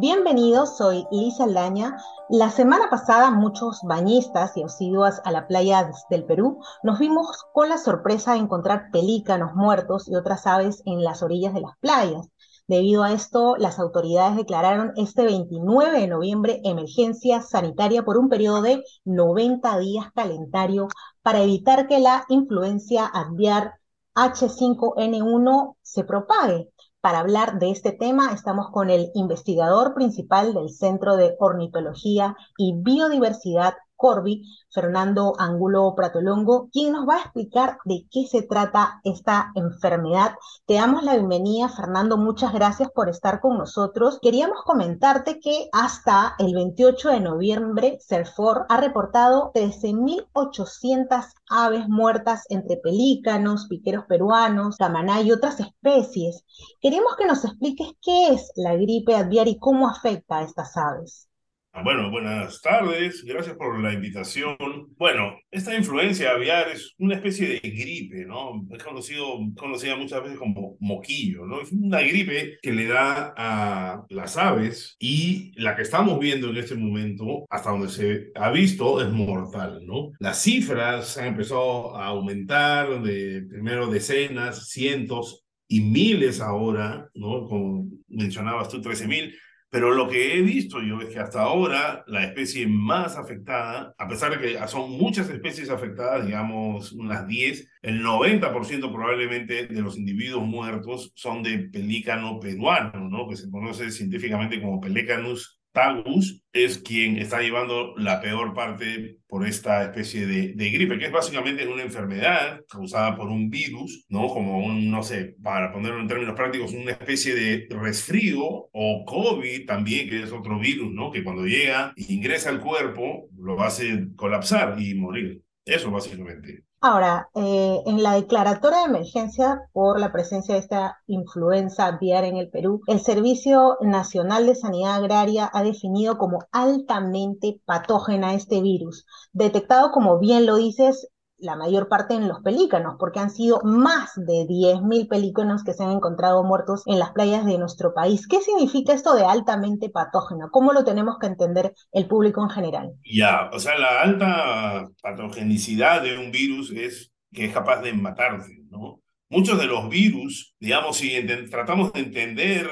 Bienvenidos, soy Lisa Aldaña. La semana pasada muchos bañistas y asiduas a la playa del Perú nos vimos con la sorpresa de encontrar pelícanos muertos y otras aves en las orillas de las playas. Debido a esto, las autoridades declararon este 29 de noviembre emergencia sanitaria por un periodo de 90 días calendario para evitar que la influencia aviar H5N1 se propague. Para hablar de este tema estamos con el investigador principal del Centro de Ornitología y Biodiversidad Corby, Fernando Angulo Pratolongo, quien nos va a explicar de qué se trata esta enfermedad. Te damos la bienvenida, Fernando. Muchas gracias por estar con nosotros. Queríamos comentarte que hasta el 28 de noviembre, CERFOR ha reportado 13.800 aves muertas entre pelícanos, piqueros peruanos, camaná y otras especies. Queremos que nos expliques qué es la gripe aviar y cómo afecta a estas aves. Ah, bueno, buenas tardes, gracias por la invitación. Bueno, esta influencia aviar es una especie de gripe, ¿no? Es conocido, conocida muchas veces como moquillo, ¿no? Es una gripe que le da a las aves y la que estamos viendo en este momento, hasta donde se ha visto, es mortal, ¿no? Las cifras han empezado a aumentar de primero decenas, cientos y miles ahora, ¿no? Como mencionabas tú, 13 mil pero lo que he visto yo es que hasta ahora la especie más afectada, a pesar de que son muchas especies afectadas, digamos unas 10, el 90% probablemente de los individuos muertos son de pelícano peruano, ¿no? que se conoce científicamente como Pelecanus Tagus es quien está llevando la peor parte por esta especie de, gripe, que es básicamente una enfermedad causada por un virus, ¿no? Como un, no sé, para ponerlo en términos prácticos, una especie de resfrío o COVID también, que es otro virus, ¿no? Que cuando llega ingresa al cuerpo, lo hace colapsar y morir. Eso básicamente. Ahora, eh, en la declaratoria de emergencia por la presencia de esta influenza aviar en el Perú, el Servicio Nacional de Sanidad Agraria ha definido como altamente patógena este virus, detectado, como bien lo dices, la mayor parte en los pelícanos, porque han sido más de 10.000 pelícanos que se han encontrado muertos en las playas de nuestro país. ¿Qué significa esto de altamente patógeno? ¿Cómo lo tenemos que entender el público en general? Ya, o sea, la alta patogenicidad de un virus es que es capaz de matarse, ¿no? Muchos de los virus, digamos, si tratamos de entender,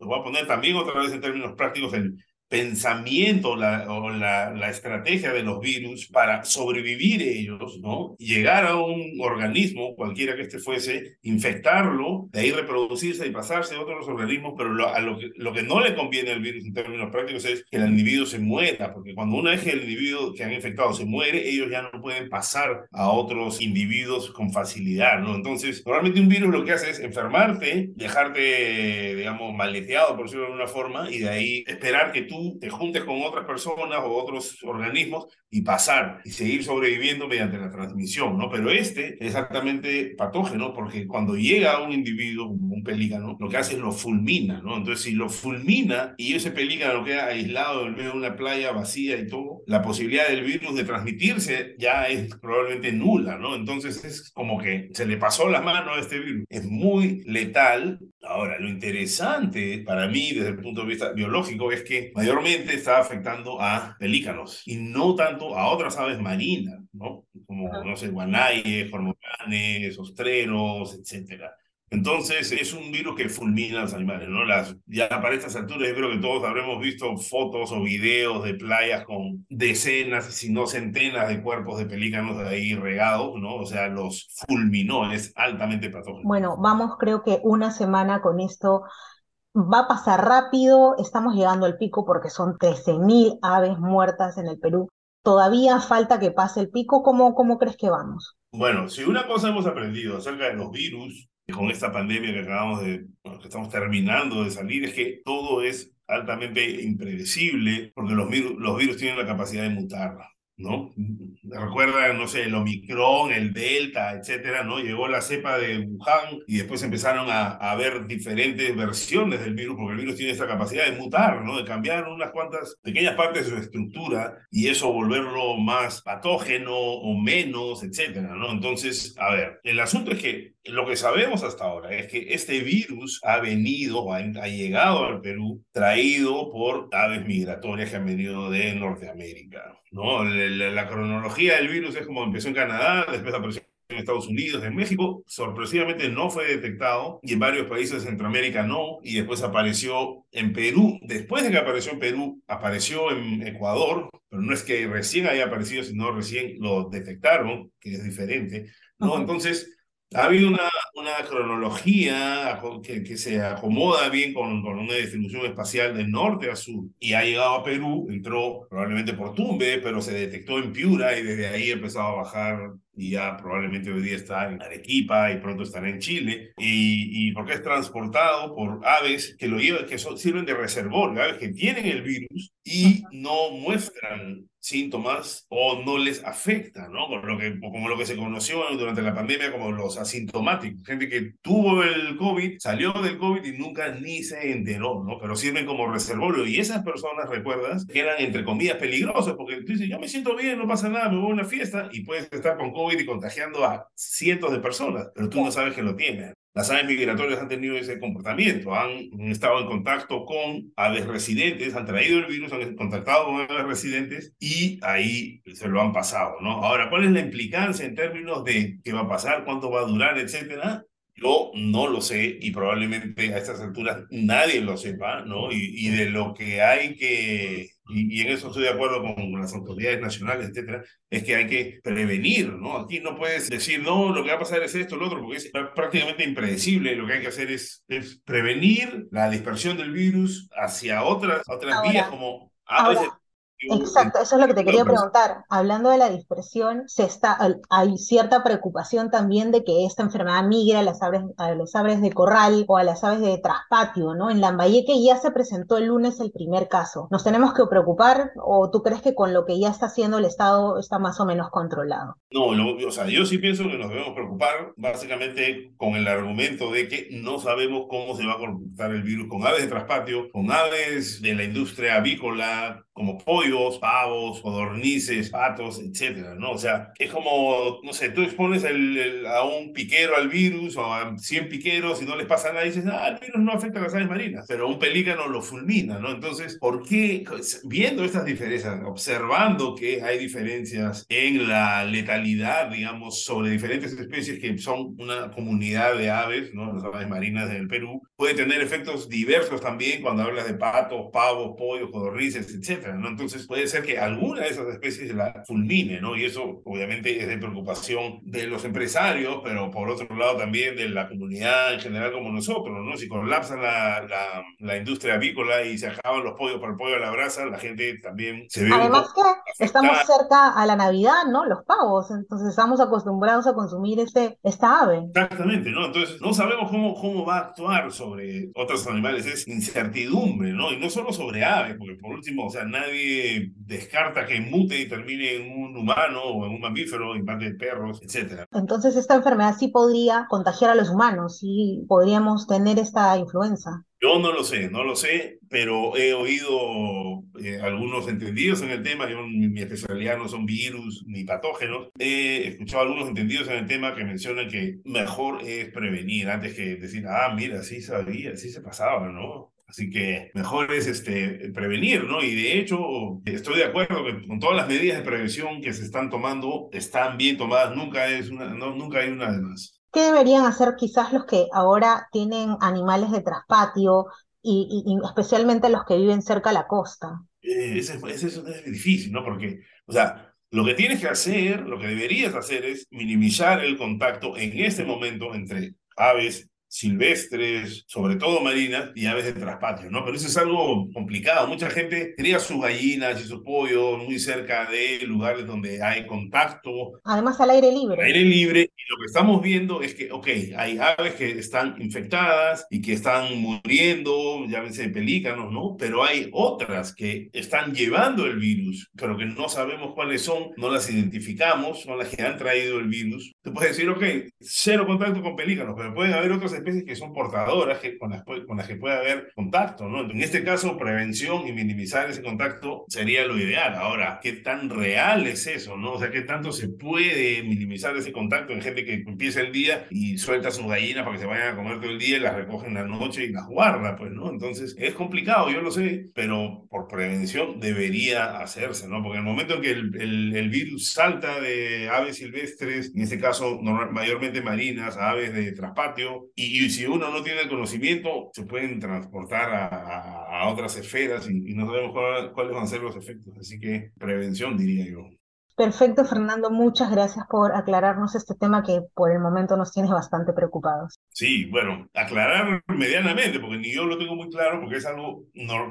lo voy a poner también otra vez en términos prácticos, el, pensamiento la, o la, la, estrategia de los virus para sobrevivir ellos, ¿no? Llegar a un organismo, cualquiera que este fuese, infectarlo, de ahí reproducirse y pasarse a otros organismos, pero lo, a lo, que, lo que no le conviene al virus en términos prácticos es que el individuo se muera, porque cuando una vez que el individuo que han infectado se muere, ellos ya no pueden pasar a otros individuos con facilidad, ¿no? Entonces, normalmente un virus lo que hace es enfermarte, dejarte, digamos, maleteado, por decirlo de alguna forma, y de ahí esperar que tú te juntes con otras personas o otros organismos y pasar y seguir sobreviviendo mediante la transmisión, ¿no? Pero este es exactamente patógeno porque cuando llega a un individuo, un pelícano, lo que hace es lo fulmina, ¿no? Entonces, si lo fulmina y ese pelícano queda aislado en medio de una playa vacía y todo, la posibilidad del virus de transmitirse ya es probablemente nula, ¿no? Entonces, es como que se le pasó la mano a este virus. Es muy letal. Ahora, lo interesante para mí desde el punto de vista biológico es que mayormente está afectando a pelícanos y no tanto a otras aves marinas, ¿no? Como, no sé, guanayes, cormoranes, ostreros, etcétera. Entonces es un virus que fulmina a los animales, ¿no? Las, ya para estas alturas yo creo que todos habremos visto fotos o videos de playas con decenas, si no centenas de cuerpos de pelícanos ahí regados, ¿no? O sea, los fulminó, es altamente patógeno. Bueno, vamos creo que una semana con esto va a pasar rápido, estamos llegando al pico porque son 13.000 aves muertas en el Perú. Todavía falta que pase el pico, ¿cómo, cómo crees que vamos? Bueno, si una cosa hemos aprendido acerca de los virus, con esta pandemia que acabamos de, que estamos terminando de salir, es que todo es altamente impredecible porque los virus, los virus tienen la capacidad de mutar. ¿no? Recuerdan, no sé, el Omicron, el Delta, etcétera, ¿no? Llegó la cepa de Wuhan y después empezaron a, a ver diferentes versiones del virus, porque el virus tiene esa capacidad de mutar, ¿no? De cambiar unas cuantas pequeñas partes de su estructura y eso volverlo más patógeno o menos, etcétera, ¿no? Entonces, a ver, el asunto es que lo que sabemos hasta ahora es que este virus ha venido, ha, ha llegado al Perú traído por aves migratorias que han venido de Norteamérica. ¿no? La, la, cronología del virus es como empezó en Canadá, después apareció en Estados Unidos, en México, sorpresivamente no fue detectado y en varios países de Centroamérica no, y después apareció en Perú. Después de que apareció en Perú, apareció en Ecuador, pero no es que recién haya aparecido, sino recién lo detectaron, que es diferente, ¿no? Entonces, ha habido una, una cronología que, que, se acomoda bien con, con, una distribución espacial de norte a sur y ha llegado a Perú, entró probablemente por Tumbe, pero se detectó en Piura y desde ahí empezó a bajar y ya probablemente hoy día está en Arequipa y pronto estará en Chile, y, y porque es transportado por aves que lo llevan, que son, sirven de reservorio, aves que tienen el virus y no muestran síntomas o no les afecta, ¿no? Como lo que, como lo que se conoció durante la pandemia como los asintomáticos, gente que tuvo el COVID, salió del COVID y nunca ni se enteró, ¿no? Pero sirven como reservorio y esas personas, recuerdas, que eran entre comillas peligrosas porque tú dices, yo me siento bien, no pasa nada, me voy a una fiesta y puedes estar con COVID y contagiando a cientos de personas, pero tú no sabes que lo tienen. Las aves migratorias han tenido ese comportamiento, han estado en contacto con aves residentes, han traído el virus, han contactado con aves residentes y ahí se lo han pasado, ¿no? Ahora, ¿cuál es la implicancia en términos de qué va a pasar, cuánto va a durar, etcétera? Yo no lo sé y probablemente a estas alturas nadie lo sepa, ¿no? Y, y de lo que hay que, y, y, en eso estoy de acuerdo con las autoridades nacionales, etcétera, es que hay que prevenir, ¿no? Aquí no puedes decir, no, lo que va a pasar es esto, lo otro, porque es prácticamente impredecible. Lo que hay que hacer es, es prevenir la dispersión del virus hacia otras, otras ahora, vías como ahora. Exacto, eso es lo que te quería preguntar. Hablando de la dispersión, se está, hay cierta preocupación también de que esta enfermedad migre a las aves, a las aves de corral o a las aves de traspatio, ¿no? En Lambayeque ya se presentó el lunes el primer caso. ¿Nos tenemos que preocupar o tú crees que con lo que ya está haciendo el Estado está más o menos controlado? No, lo, o sea, yo sí pienso que nos debemos preocupar básicamente con el argumento de que no sabemos cómo se va a comportar el virus con aves de traspatio, con aves de la industria avícola, como pavos, codornices, patos, etcétera, ¿no? O sea, es como, no sé, tú expones el, el, a un piquero al virus o a 100 piqueros y no les pasa nada y dices, ah, el virus no afecta a las aves marinas, pero un pelícano lo fulmina, ¿no? Entonces, ¿por qué, viendo estas diferencias, observando que hay diferencias en la letalidad, digamos, sobre diferentes especies que son una comunidad de aves, ¿no? Las aves marinas del Perú, puede tener efectos diversos también cuando hablas de patos, pavos, pollos, codornices, etcétera. ¿no? Entonces puede ser que alguna de esas especies la fulmine, ¿no? Y eso obviamente es de preocupación de los empresarios, pero por otro lado también de la comunidad en general como nosotros, ¿no? Si colapsa la, la, la industria avícola y se acaban los pollos para el pollo a la brasa, la gente también se ve... Además que estamos cerca a la Navidad, ¿no? Los pavos, entonces estamos acostumbrados a consumir este, esta ave. Exactamente, ¿no? Entonces no sabemos cómo, cómo va a actuar sobre otros animales, es incertidumbre, ¿no? Y no solo sobre aves, porque por último, o sea, nadie descarta que mute y termine en un humano o en un mamífero, en parte de perros, etc. Entonces esta enfermedad sí podría contagiar a los humanos, sí podríamos tener esta influenza. Yo no lo sé, no lo sé, pero he oído eh, algunos entendidos en el tema, yo mi especialidad no son virus ni patógenos, he escuchado algunos entendidos en el tema que mencionan que mejor es prevenir antes que decir, ah, mira, sí sabía, sí se pasaba, ¿no? Así que mejor es este, prevenir, ¿no? Y de hecho, estoy de acuerdo que con todas las medidas de prevención que se están tomando, están bien tomadas, nunca, es una, no, nunca hay una de más. ¿Qué deberían hacer quizás los que ahora tienen animales de traspatio y, y, y especialmente los que viven cerca a la costa? Eh, ese, ese, eso es difícil, ¿no? Porque, o sea, lo que tienes que hacer, lo que deberías hacer es minimizar el contacto en este momento entre aves silvestres, sobre todo marinas, y aves de traspatio, ¿no? Pero eso es algo complicado. Mucha gente cría sus gallinas y sus pollos muy cerca de lugares donde hay contacto. Además al aire libre. Al aire libre. Y lo que estamos viendo es que, ok, hay aves que están infectadas y que están muriendo, llámense pelícanos, ¿no? Pero hay otras que están llevando el virus, pero que no sabemos cuáles son, no las identificamos, son las que han traído el virus. Tú puedes decir, ok, cero contacto con pelícanos, pero pueden haber otras especies que son portadoras que, con, las, con las que puede haber contacto, ¿no? En este caso, prevención y minimizar ese contacto sería lo ideal. Ahora, ¿qué tan real es eso, no? O sea, ¿qué tanto se puede minimizar ese contacto en gente que empieza el día y suelta sus gallinas para que se vayan a comer todo el día y las recogen en la noche y las guarda, pues, ¿no? Entonces, es complicado, yo lo sé, pero por prevención debería hacerse, ¿no? Porque en el momento en que el, el, el virus salta de aves silvestres, en este caso mayormente marinas, aves de traspatio, y, y, si uno no tiene el conocimiento, se pueden transportar a, a, otras esferas y, no sabemos cuál, cuáles van a ser los efectos. Así que prevención, diría yo. Perfecto, Fernando. Muchas gracias por aclararnos este tema que por el momento nos tiene bastante preocupados. Sí, bueno, aclarar medianamente, porque ni yo lo tengo muy claro, porque es algo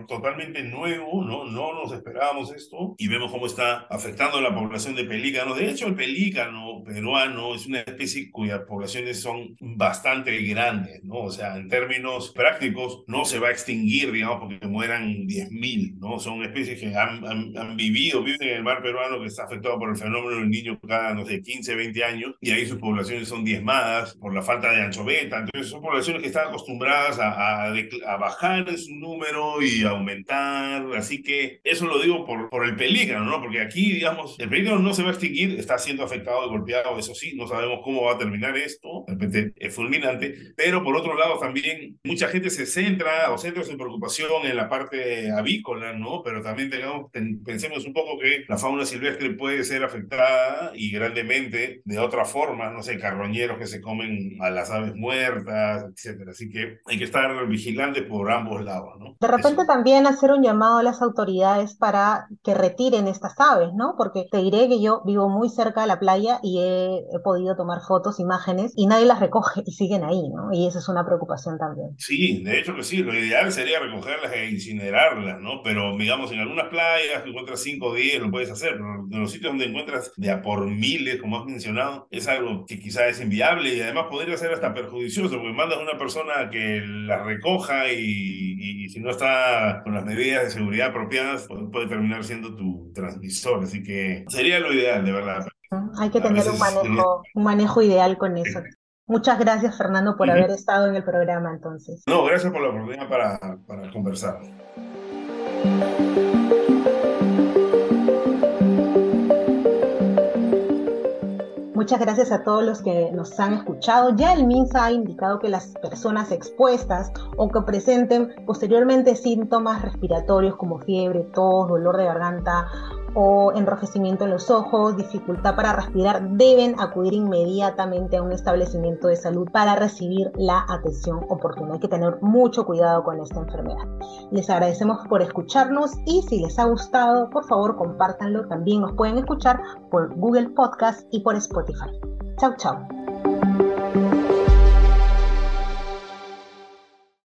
totalmente nuevo, ¿no? No nos esperábamos esto y vemos cómo está afectando a la población de pelícanos. De hecho, el pelícano peruano es una especie cuyas poblaciones son bastante grandes, ¿no? O sea, en términos prácticos, no se va a extinguir, digamos, porque mueran 10.000, ¿no? Son especies que han, han, han vivido, viven en el mar peruano que está afectado por el fenómeno del niño cada, no sé, 15, 20 años, y ahí sus poblaciones son diezmadas por la falta de anchoveta. Entonces son poblaciones que están acostumbradas a, a, a bajar en su número y aumentar. Así que eso lo digo por, por el pelícano, ¿no? Porque aquí, digamos, el pelícano no se va a extinguir, está siendo afectado y golpeado, eso sí, no sabemos cómo va a terminar esto, de repente es fulminante, pero por otro lado también mucha gente se centra o centra su preocupación en la parte avícola, ¿no? Pero también digamos, pensemos un poco que la fauna silvestre puede ser afectada y grandemente de otra forma, no sé, carroñeros que se comen a las aves muertas, etcétera. Así que hay que estar vigilantes por ambos lados, ¿no? De repente Eso. también hacer un llamado a las autoridades para que retiren estas aves, ¿no? Porque te diré que yo vivo muy cerca de la playa y he, he podido tomar fotos, imágenes y nadie las recoge y siguen ahí, ¿no? Y esa es una preocupación también. Sí, de hecho que sí, lo ideal sería recogerlas e incinerarlas, ¿no? Pero digamos, en algunas playas encuentras 5 o 10, lo puedes hacer, pero en los sitios donde encuentras de a por miles, como has mencionado, es algo que quizá es inviable y además podría ser hasta perjudicioso, porque mandas a una persona que la recoja y, y, y si no está con las medidas de seguridad apropiadas, puede, puede, terminar siendo tu transmisor. Así que sería lo ideal, de verdad. Hay que tener un manejo, un manejo ideal con eso. Muchas gracias, Fernando, por uh -huh. haber estado en el programa entonces. No, gracias por la oportunidad para, para conversar. Muchas gracias a todos los que nos han escuchado. Ya el MINSA ha indicado que las personas expuestas o que presenten posteriormente síntomas respiratorios como fiebre, tos, dolor de garganta o enrojecimiento en los ojos, dificultad para respirar, deben acudir inmediatamente a un establecimiento de salud para recibir la atención oportuna. Hay que tener mucho cuidado con esta enfermedad. Les agradecemos por escucharnos y si les ha gustado, por favor compártanlo. También nos pueden escuchar por Google Podcast y por Spotify. Chau, chau.